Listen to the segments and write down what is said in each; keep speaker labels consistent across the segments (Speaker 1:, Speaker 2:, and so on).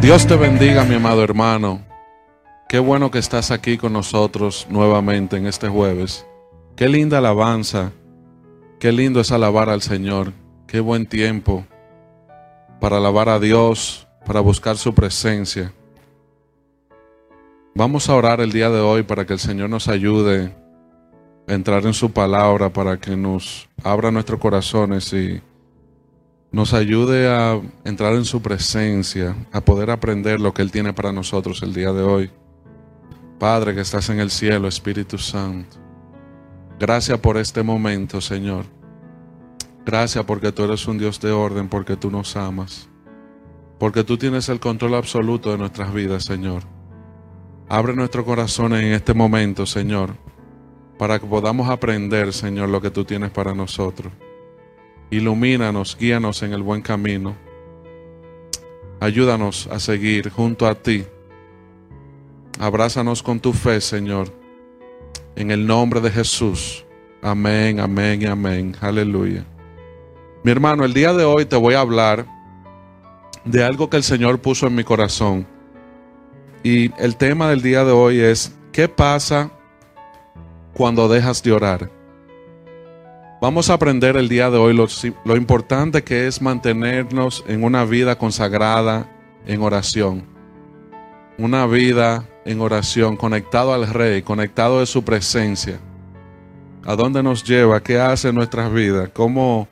Speaker 1: Dios te bendiga, mi amado hermano. Qué bueno que estás aquí con nosotros nuevamente en este jueves. Qué linda alabanza. Qué lindo es alabar al Señor. Qué buen tiempo para alabar a Dios, para buscar su presencia. Vamos a orar el día de hoy para que el Señor nos ayude a entrar en su palabra, para que nos abra nuestros corazones y nos ayude a entrar en su presencia, a poder aprender lo que Él tiene para nosotros el día de hoy. Padre que estás en el cielo, Espíritu Santo, gracias por este momento, Señor. Gracias porque tú eres un Dios de orden, porque tú nos amas, porque tú tienes el control absoluto de nuestras vidas, Señor. Abre nuestro corazón en este momento, Señor, para que podamos aprender, Señor, lo que tú tienes para nosotros. Ilumínanos, guíanos en el buen camino. Ayúdanos a seguir junto a ti. Abrázanos con tu fe, Señor. En el nombre de Jesús. Amén, amén y amén. Aleluya. Mi hermano, el día de hoy te voy a hablar de algo que el Señor puso en mi corazón. Y el tema del día de hoy es, ¿qué pasa cuando dejas de orar? Vamos a aprender el día de hoy lo, importante que es mantenernos en una vida consagrada en oración. Una vida en oración, conectado al Rey, conectado de su presencia. ¿A dónde nos lleva? ¿Qué hace en nuestras vidas? ¿Cómo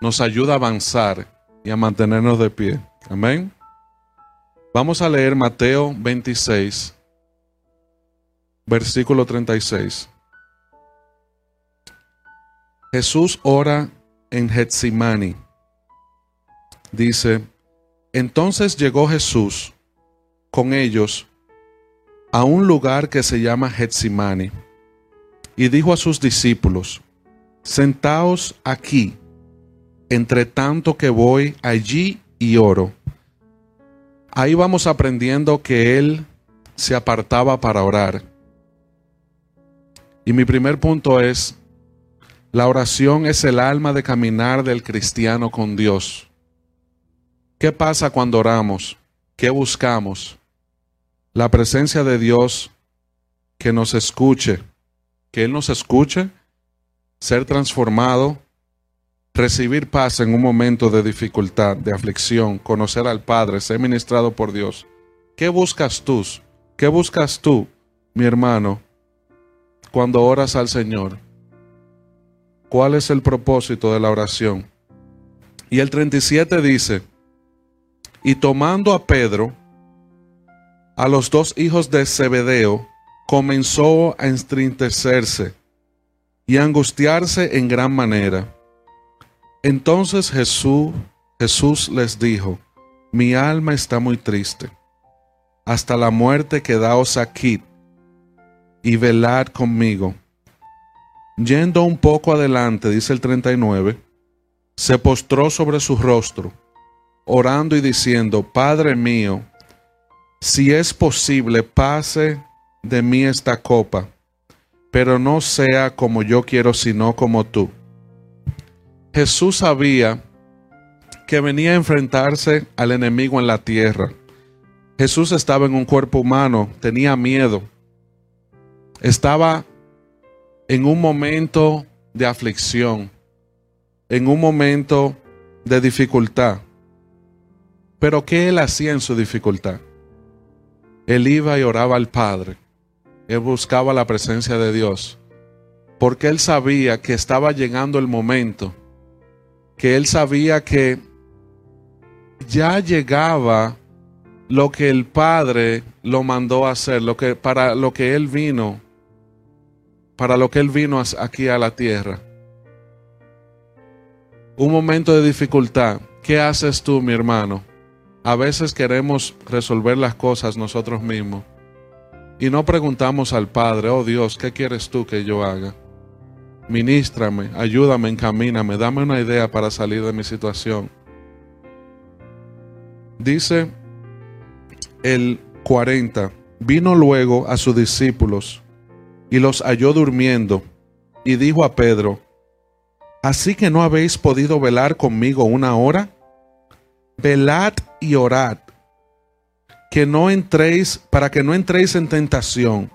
Speaker 1: nos ayuda a avanzar y a mantenernos de pie? Amén. Vamos a leer Mateo 26, versículo 36. Jesús ora en Getsimani. Dice, entonces llegó Jesús con ellos a un lugar que se llama Getsimani y dijo a sus discípulos, sentaos aquí, entre tanto que voy allí y oro. Ahí vamos aprendiendo que Él se apartaba para orar. Y mi primer punto es, la oración es el alma de caminar del cristiano con Dios. ¿Qué pasa cuando oramos? ¿Qué buscamos? La presencia de Dios que nos escuche, que Él nos escuche, ser transformado, recibir paz en un momento de dificultad, de aflicción, conocer al Padre, ser ministrado por Dios. ¿Qué buscas tú? ¿Qué buscas tú, mi hermano, cuando oras al Señor? Cuál es el propósito de la oración. Y el 37 dice, y tomando a Pedro, a los dos hijos de Zebedeo, comenzó a entristecerse y a angustiarse en gran manera. Entonces Jesús, Jesús les dijo, mi alma está muy triste, hasta la muerte quedaos aquí y velad conmigo. Yendo un poco adelante, dice el 39, se postró sobre su rostro, orando y diciendo, Padre mío, si es posible, pase de mí esta copa, pero no sea como yo quiero, sino como tú. Jesús sabía que venía a enfrentarse al enemigo en la tierra. Jesús estaba en un cuerpo humano, tenía miedo, estaba en un momento de aflicción, en un momento de dificultad. Pero ¿qué él hacía en su dificultad? Él iba y oraba al Padre. Él buscaba la presencia de Dios. Porque él sabía que estaba llegando el momento. Que él sabía que ya llegaba lo que el Padre lo mandó a hacer, lo que para lo que él vino para lo que Él vino aquí a la tierra. Un momento de dificultad. ¿Qué haces tú, mi hermano? A veces queremos resolver las cosas nosotros mismos y no preguntamos al Padre, oh Dios, ¿qué quieres tú que yo haga? Ministrame, ayúdame, encamíname, dame una idea para salir de mi situación. Dice el 40, vino luego a sus discípulos y los halló durmiendo, y dijo a Pedro, ¿Así que no habéis podido velar conmigo una hora? Velad y orad, que no entréis, para que no entréis en tentación.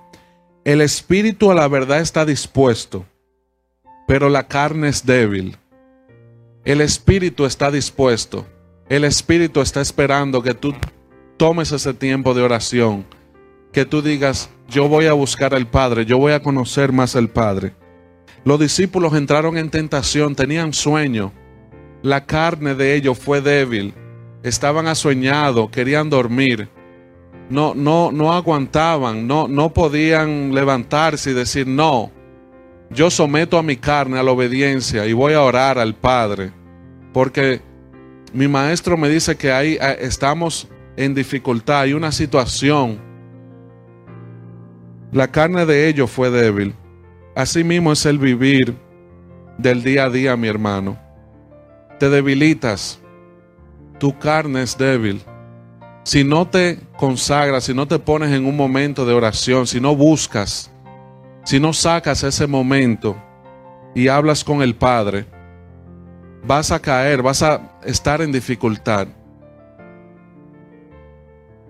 Speaker 1: El espíritu a la verdad está dispuesto, pero la carne es débil. El espíritu está dispuesto. El espíritu está esperando que tú tomes ese tiempo de oración, que tú digas, yo voy a buscar al Padre, yo voy a conocer más al Padre. Los discípulos entraron en tentación, tenían sueño. La carne de ellos fue débil. Estaban asueñados, querían dormir. No, no, no aguantaban, no, no podían levantarse y decir, no, yo someto a mi carne a la obediencia y voy a orar al Padre. Porque mi maestro me dice que ahí eh, estamos en dificultad, hay una situación. La carne de ellos fue débil. Así mismo es el vivir del día a día, mi hermano. Te debilitas. Tu carne es débil. Si no te consagras, si no te pones en un momento de oración, si no buscas, si no sacas ese momento y hablas con el Padre, vas a caer, vas a estar en dificultad.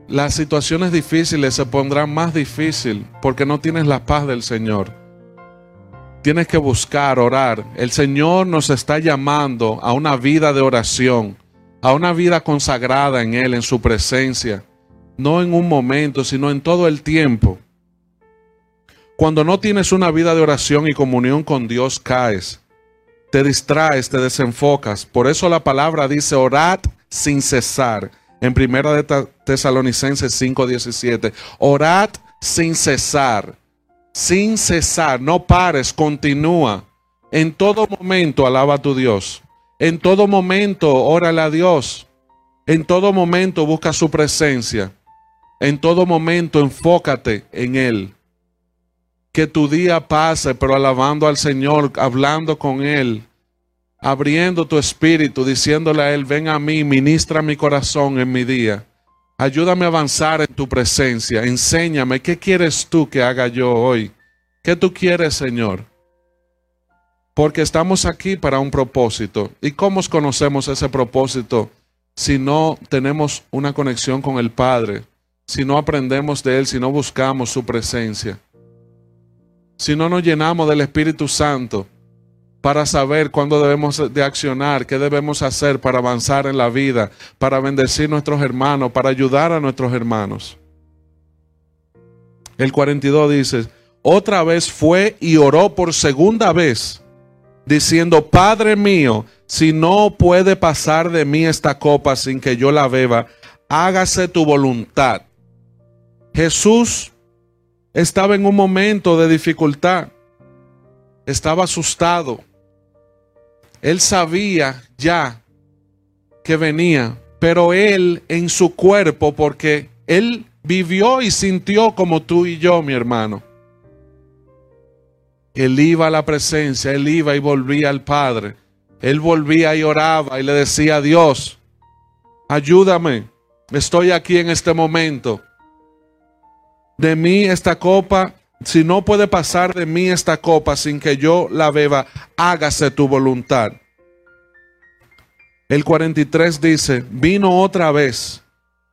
Speaker 1: Las situaciones difíciles se pondrán más difícil porque no tienes la paz del Señor. Tienes que buscar, orar. El Señor nos está llamando a una vida de oración, a una vida consagrada en Él, en su presencia. No en un momento, sino en todo el tiempo. Cuando no tienes una vida de oración y comunión con Dios, caes. Te distraes, te desenfocas. Por eso la palabra dice orad sin cesar. En primera de Tesalonicenses 5:17. Orad sin cesar sin cesar, no pares, continúa. En todo momento alaba a tu Dios. En todo momento órale a Dios. En todo momento busca su presencia. En todo momento enfócate en Él. Que tu día pase, pero alabando al Señor, hablando con Él, abriendo tu espíritu, diciéndole a Él, ven a mí, ministra mi corazón en mi día. Ayúdame a avanzar en tu presencia. Enséñame qué quieres tú que haga yo hoy. ¿Qué tú quieres, Señor? Porque estamos aquí para un propósito. ¿Y cómo conocemos ese propósito si no tenemos una conexión con el Padre? Si no aprendemos de Él, si no buscamos su presencia. Si no nos llenamos del Espíritu Santo para saber cuándo debemos de accionar, qué debemos hacer para avanzar en la vida, para bendecir nuestros hermanos, para ayudar a nuestros hermanos. El 42 dice, otra vez fue y oró por segunda vez, diciendo, Padre mío, si no puede pasar de mí esta copa sin que yo la beba, hágase tu voluntad. Jesús estaba en un momento de dificultad, estaba asustado él sabía ya que venía, pero él en su cuerpo, porque él vivió y sintió como tú y yo, mi hermano. Él iba a la presencia, él iba y volvía al Padre. Él volvía y oraba y le decía a Dios, ayúdame, estoy aquí en este momento. De mí esta copa si no puede pasar de mí esta copa sin que yo la beba, hágase tu voluntad. El 43 dice, vino otra vez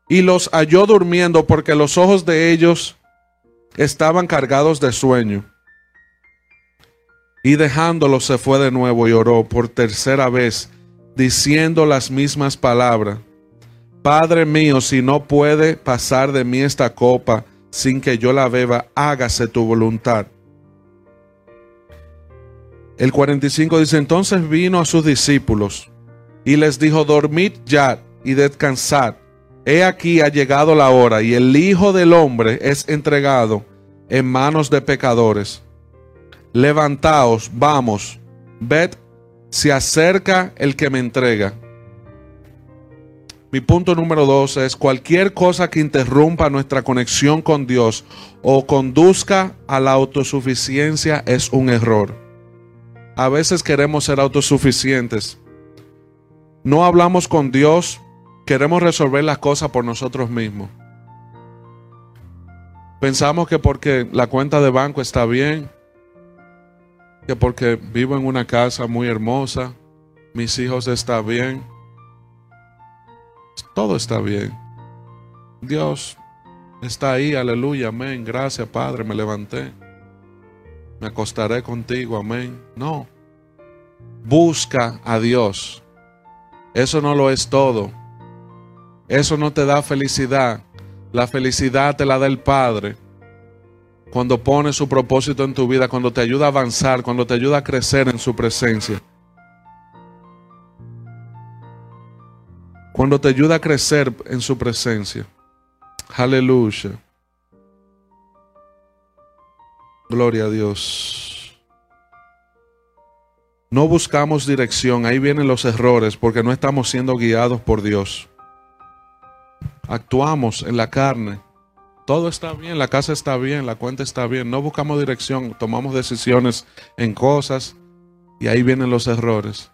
Speaker 1: y los halló durmiendo porque los ojos de ellos estaban cargados de sueño. Y dejándolos se fue de nuevo y oró por tercera vez, diciendo las mismas palabras. Padre mío, si no puede pasar de mí esta copa, sin que yo la beba, hágase tu voluntad. El 45 dice, entonces vino a sus discípulos y les dijo, dormid ya y descansad. He aquí ha llegado la hora y el Hijo del Hombre es entregado en manos de pecadores. Levantaos, vamos, ved, se acerca el que me entrega. Mi punto número dos es cualquier cosa que interrumpa nuestra conexión con Dios o conduzca a la autosuficiencia es un error. A veces queremos ser autosuficientes. No hablamos con Dios, queremos resolver las cosas por nosotros mismos. Pensamos que porque la cuenta de banco está bien, que porque vivo en una casa muy hermosa, mis hijos están bien, todo está bien. Dios Está ahí, aleluya, amén. Gracias, Padre, me levanté. Me acostaré contigo, amén. No. Busca a Dios. Eso no lo es todo. Eso no te da felicidad. La felicidad te la da el Padre. Cuando pone su propósito en tu vida, cuando te ayuda a avanzar, cuando te ayuda a crecer en su presencia. Cuando te ayuda a crecer en su presencia. Aleluya. Gloria a Dios. No buscamos dirección, ahí vienen los errores porque no estamos siendo guiados por Dios. Actuamos en la carne. Todo está bien, la casa está bien, la cuenta está bien. No buscamos dirección, tomamos decisiones en cosas y ahí vienen los errores.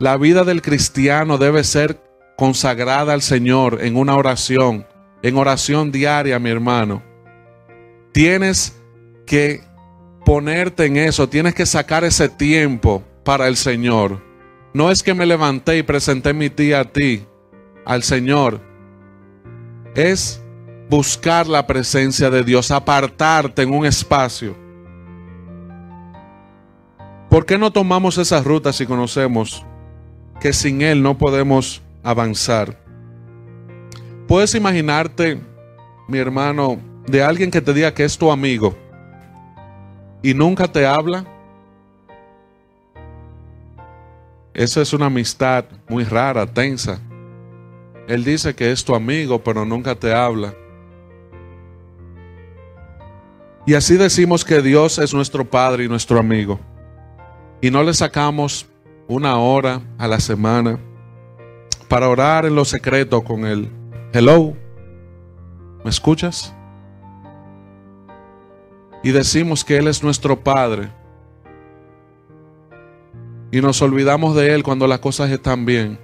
Speaker 1: La vida del cristiano debe ser consagrada al Señor en una oración, en oración diaria, mi hermano. Tienes que ponerte en eso, tienes que sacar ese tiempo para el Señor. No es que me levanté y presenté mi tía a ti, al Señor. Es buscar la presencia de Dios, apartarte en un espacio. ¿Por qué no tomamos esa ruta si conocemos que sin Él no podemos avanzar. Puedes imaginarte, mi hermano, de alguien que te diga que es tu amigo y nunca te habla. Esa es una amistad muy rara, tensa. Él dice que es tu amigo, pero nunca te habla. Y así decimos que Dios es nuestro Padre y nuestro amigo. Y no le sacamos una hora a la semana para orar en lo secreto con Él. Hello, ¿me escuchas? Y decimos que Él es nuestro Padre. Y nos olvidamos de Él cuando las cosas están bien.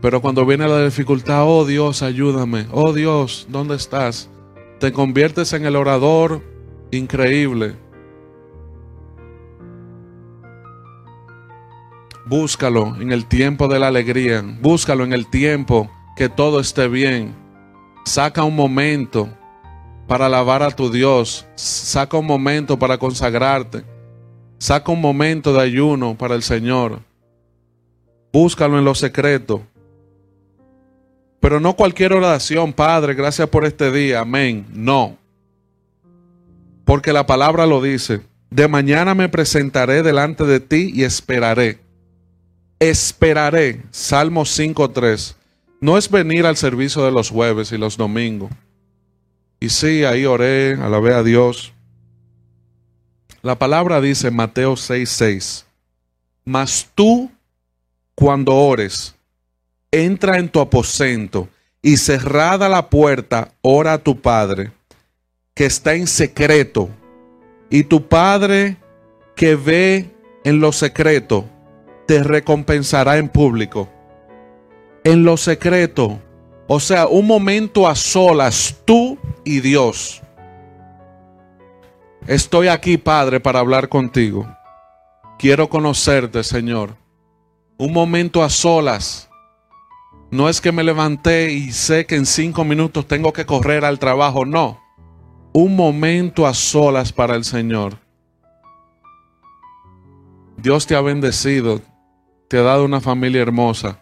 Speaker 1: Pero cuando viene la dificultad, oh Dios, ayúdame. Oh Dios, ¿dónde estás? Te conviertes en el orador increíble Búscalo en el tiempo de la alegría. Búscalo en el tiempo que todo esté bien. Saca un momento para alabar a tu Dios. Saca un momento para consagrarte. Saca un momento de ayuno para el Señor. Búscalo en lo secreto. Pero no cualquier oración, Padre, gracias por este día. Amén. No. Porque la palabra lo dice. De mañana me presentaré delante de ti y esperaré esperaré, Salmo 5.3, no es venir al servicio de los jueves y los domingos. Y sí, ahí oré, alabé a Dios. La palabra dice Mateo 6.6, mas tú cuando ores, entra en tu aposento y cerrada la puerta, ora a tu Padre, que está en secreto, y tu Padre que ve en lo secreto, te recompensará en público. En lo secreto, o sea, un momento a solas, tú y Dios. Estoy aquí, Padre, para hablar contigo. Quiero conocerte, Señor. Un momento a solas. No es que me levanté y sé que en cinco minutos tengo que correr al trabajo. No. Un momento a solas para el Señor. Dios te ha bendecido te ha dado una familia hermosa,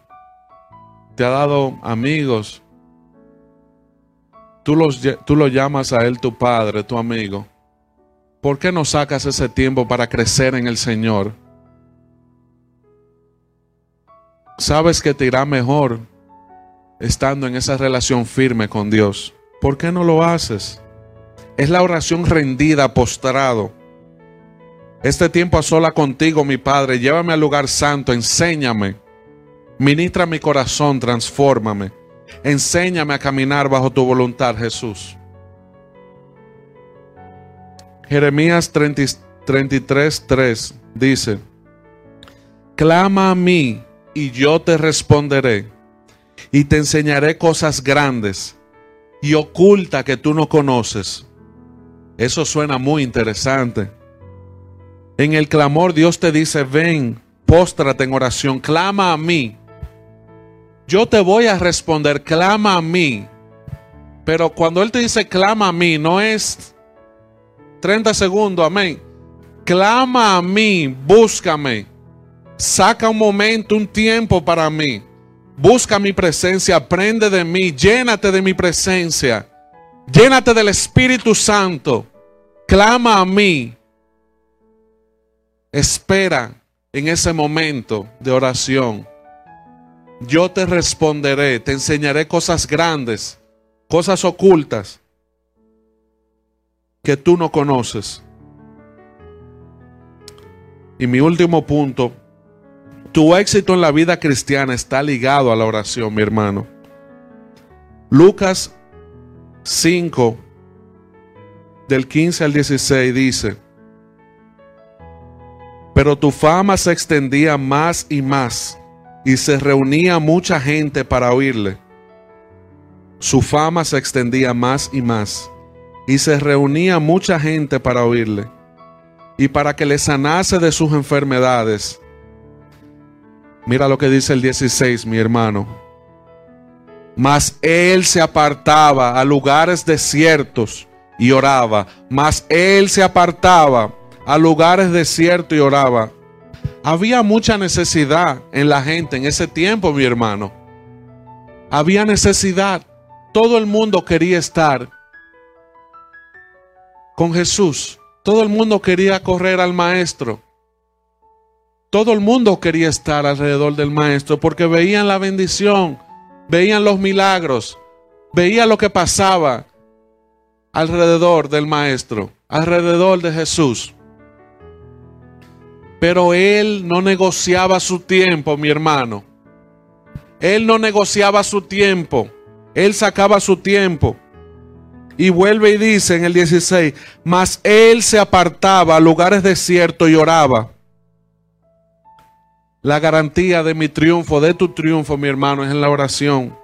Speaker 1: te ha dado amigos. Tú, los, tú lo llamas a Él tu Padre, tu amigo. ¿Por qué no sacas ese tiempo para crecer en el Señor? Sabes que te irá mejor estando en esa relación firme con Dios. ¿Por qué no lo haces? Es la oración rendida, postrado. Este tiempo a sola contigo, mi Padre, llévame al lugar santo, enséñame. Ministra mi corazón, transfórmame. Enséñame a caminar bajo tu voluntad, Jesús. Jeremías 33, 3 dice, Clama a mí y yo te responderé y te enseñaré cosas grandes y oculta que tú no conoces. Eso suena muy interesante. En el clamor Dios te dice, ven, póstrate en oración, clama a mí. Yo te voy a responder, clama a mí. Pero cuando Él te dice clama a mí, no es 30 segundos, amén. Clama a mí, búscame. Saca un momento, un tiempo para mí. Busca mi presencia, aprende de mí, llénate de mi presencia. Llénate del Espíritu Santo. Clama a mí. Espera en ese momento de oración. Yo te responderé, te enseñaré cosas grandes, cosas ocultas que tú no conoces. Y mi último punto, tu éxito en la vida cristiana está ligado a la oración, mi hermano. Lucas 5, del 15 al 16 dice, pero tu fama se extendía más y más y se reunía mucha gente para oírle. Su fama se extendía más y más y se reunía mucha gente para oírle y para que le sanase de sus enfermedades. Mira lo que dice el 16, mi hermano. Mas él se apartaba a lugares desiertos y oraba. Mas él se apartaba a lugares desiertos y oraba. Había mucha necesidad en la gente en ese tiempo, mi hermano. Había necesidad. Todo el mundo quería estar con Jesús. Todo el mundo quería correr al maestro. Todo el mundo quería estar alrededor del maestro porque veían la bendición, veían los milagros, veían lo que pasaba alrededor del maestro, alrededor de Jesús. Pero él no negociaba su tiempo, mi hermano. Él no negociaba su tiempo. Él sacaba su tiempo. Y vuelve y dice en el 16, mas él se apartaba a lugares desiertos y oraba. La garantía de mi triunfo, de tu triunfo, mi hermano, es en la oración,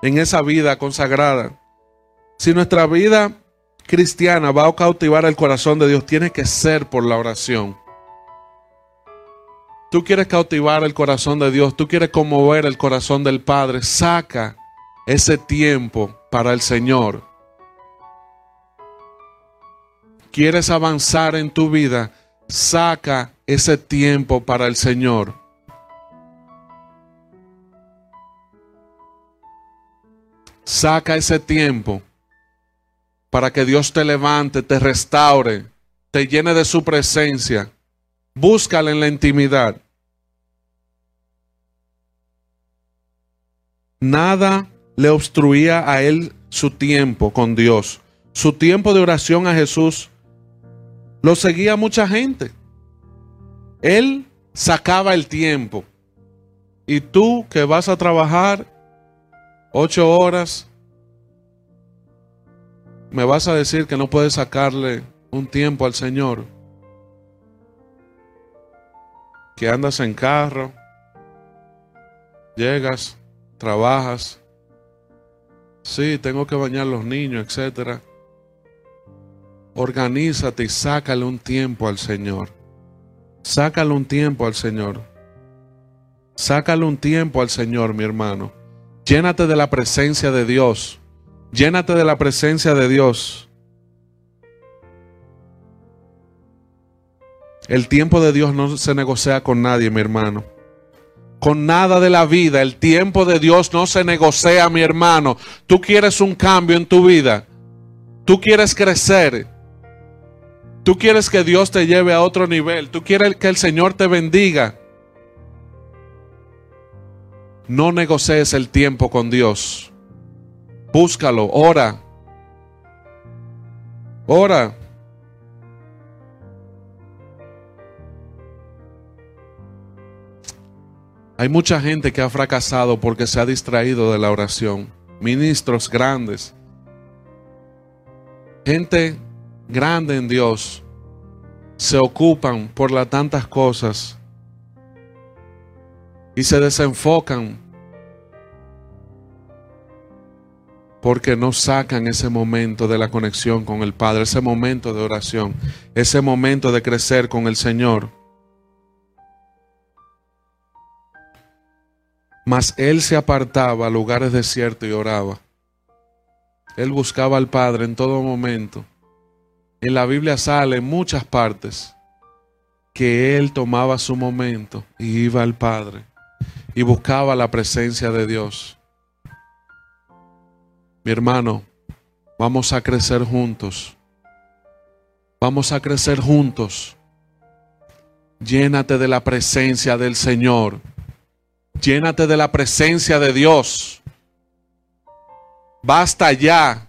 Speaker 1: en esa vida consagrada. Si nuestra vida cristiana va a cautivar el corazón de Dios, tiene que ser por la oración. Tú quieres cautivar el corazón de Dios, tú quieres conmover el corazón del Padre, saca ese tiempo para el Señor. Quieres avanzar en tu vida, saca ese tiempo para el Señor. Saca ese tiempo para que Dios te levante, te restaure, te llene de su presencia Búscale en la intimidad. Nada le obstruía a él su tiempo con Dios. Su tiempo de oración a Jesús lo seguía mucha gente. Él sacaba el tiempo. Y tú que vas a trabajar ocho horas, me vas a decir que no puedes sacarle un tiempo al Señor que andas en carro, llegas, trabajas, sí, tengo que bañar los niños, etcétera. Organízate y sácale un tiempo al Señor. Sácale un tiempo al Señor. Sácale un tiempo al Señor, mi hermano. Llénate de la presencia de Dios. Llénate de la presencia de Dios. El tiempo de Dios no se negocia con nadie, mi hermano. Con nada de la vida. El tiempo de Dios no se negocia, mi hermano. Tú quieres un cambio en tu vida. Tú quieres crecer. Tú quieres que Dios te lleve a otro nivel. Tú quieres que el Señor te bendiga. No negocies el tiempo con Dios. Búscalo, ora. Ora. Hay mucha gente que ha fracasado porque se ha distraído de la oración. Ministros grandes. Gente grande en Dios. Se ocupan por las tantas cosas. Y se desenfocan. Porque no sacan ese momento de la conexión con el Padre, ese momento de oración, ese momento de crecer con el Señor. Mas él se apartaba a lugares desiertos y oraba. él buscaba al Padre en todo momento. En la Biblia sale en muchas partes que él tomaba su momento y iba al Padre y buscaba la presencia de Dios. Mi hermano, vamos a crecer juntos. Vamos a crecer juntos. Llénate de la presencia del Señor. Llénate de la presencia de Dios. Basta ya.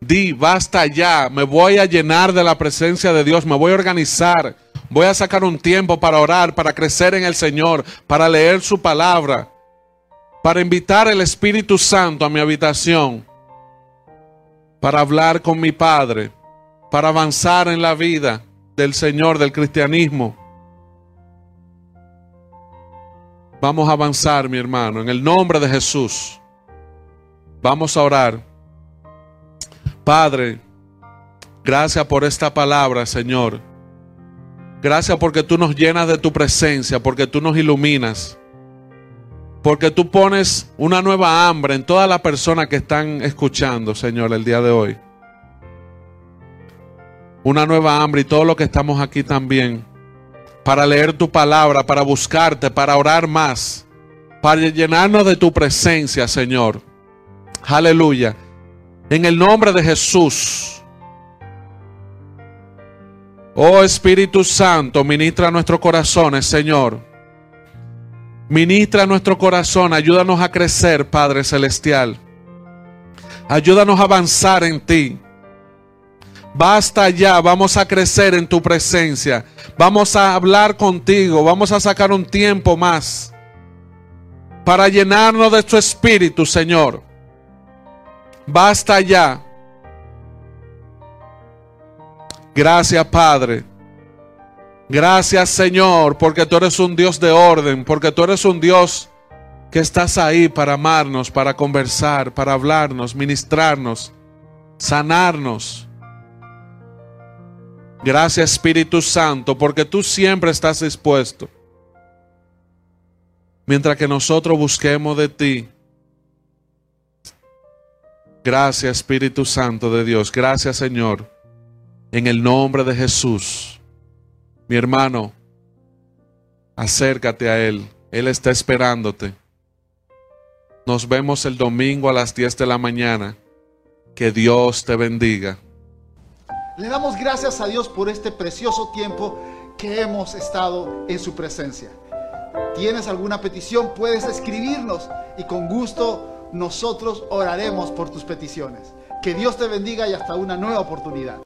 Speaker 1: Di, basta ya. Me voy a llenar de la presencia de Dios. Me voy a organizar. Voy a sacar un tiempo para orar, para crecer en el Señor, para leer su palabra, para invitar el Espíritu Santo a mi habitación, para hablar con mi Padre, para avanzar en la vida del Señor, del cristianismo. Vamos a avanzar, mi hermano, en el nombre de Jesús. Vamos a orar. Padre, gracias por esta palabra, Señor. Gracias porque tú nos llenas de tu presencia, porque tú nos iluminas. Porque tú pones una nueva hambre en todas las personas que están escuchando, Señor, el día de hoy. Una nueva hambre y todo lo que estamos aquí también para leer tu palabra, para buscarte, para orar más, para llenarnos de tu presencia, Señor. Aleluya. En el nombre de Jesús. Oh Espíritu Santo, ministra nuestros corazones, Señor. Ministra nuestro corazón, ayúdanos a crecer, Padre Celestial. Ayúdanos a avanzar en ti. Basta ya, vamos a crecer en tu presencia. Vamos a hablar contigo, vamos a sacar un tiempo más para llenarnos de tu espíritu, Señor. Basta ya. Gracias, Padre. Gracias, Señor, porque tú eres un Dios de orden, porque tú eres un Dios que estás ahí para amarnos, para conversar, para hablarnos, ministrarnos, sanarnos. Gracias Espíritu Santo, porque tú siempre estás dispuesto. Mientras que nosotros busquemos de ti. Gracias Espíritu Santo de Dios. Gracias Señor. En el nombre de Jesús. Mi hermano, acércate a Él. Él está esperándote. Nos vemos el domingo a las 10 de la mañana. Que Dios te bendiga.
Speaker 2: Le damos gracias a Dios por este precioso tiempo que hemos estado en su presencia. ¿Tienes alguna petición? Puedes escribirnos y con gusto nosotros oraremos por tus peticiones. Que Dios te bendiga y hasta una nueva oportunidad.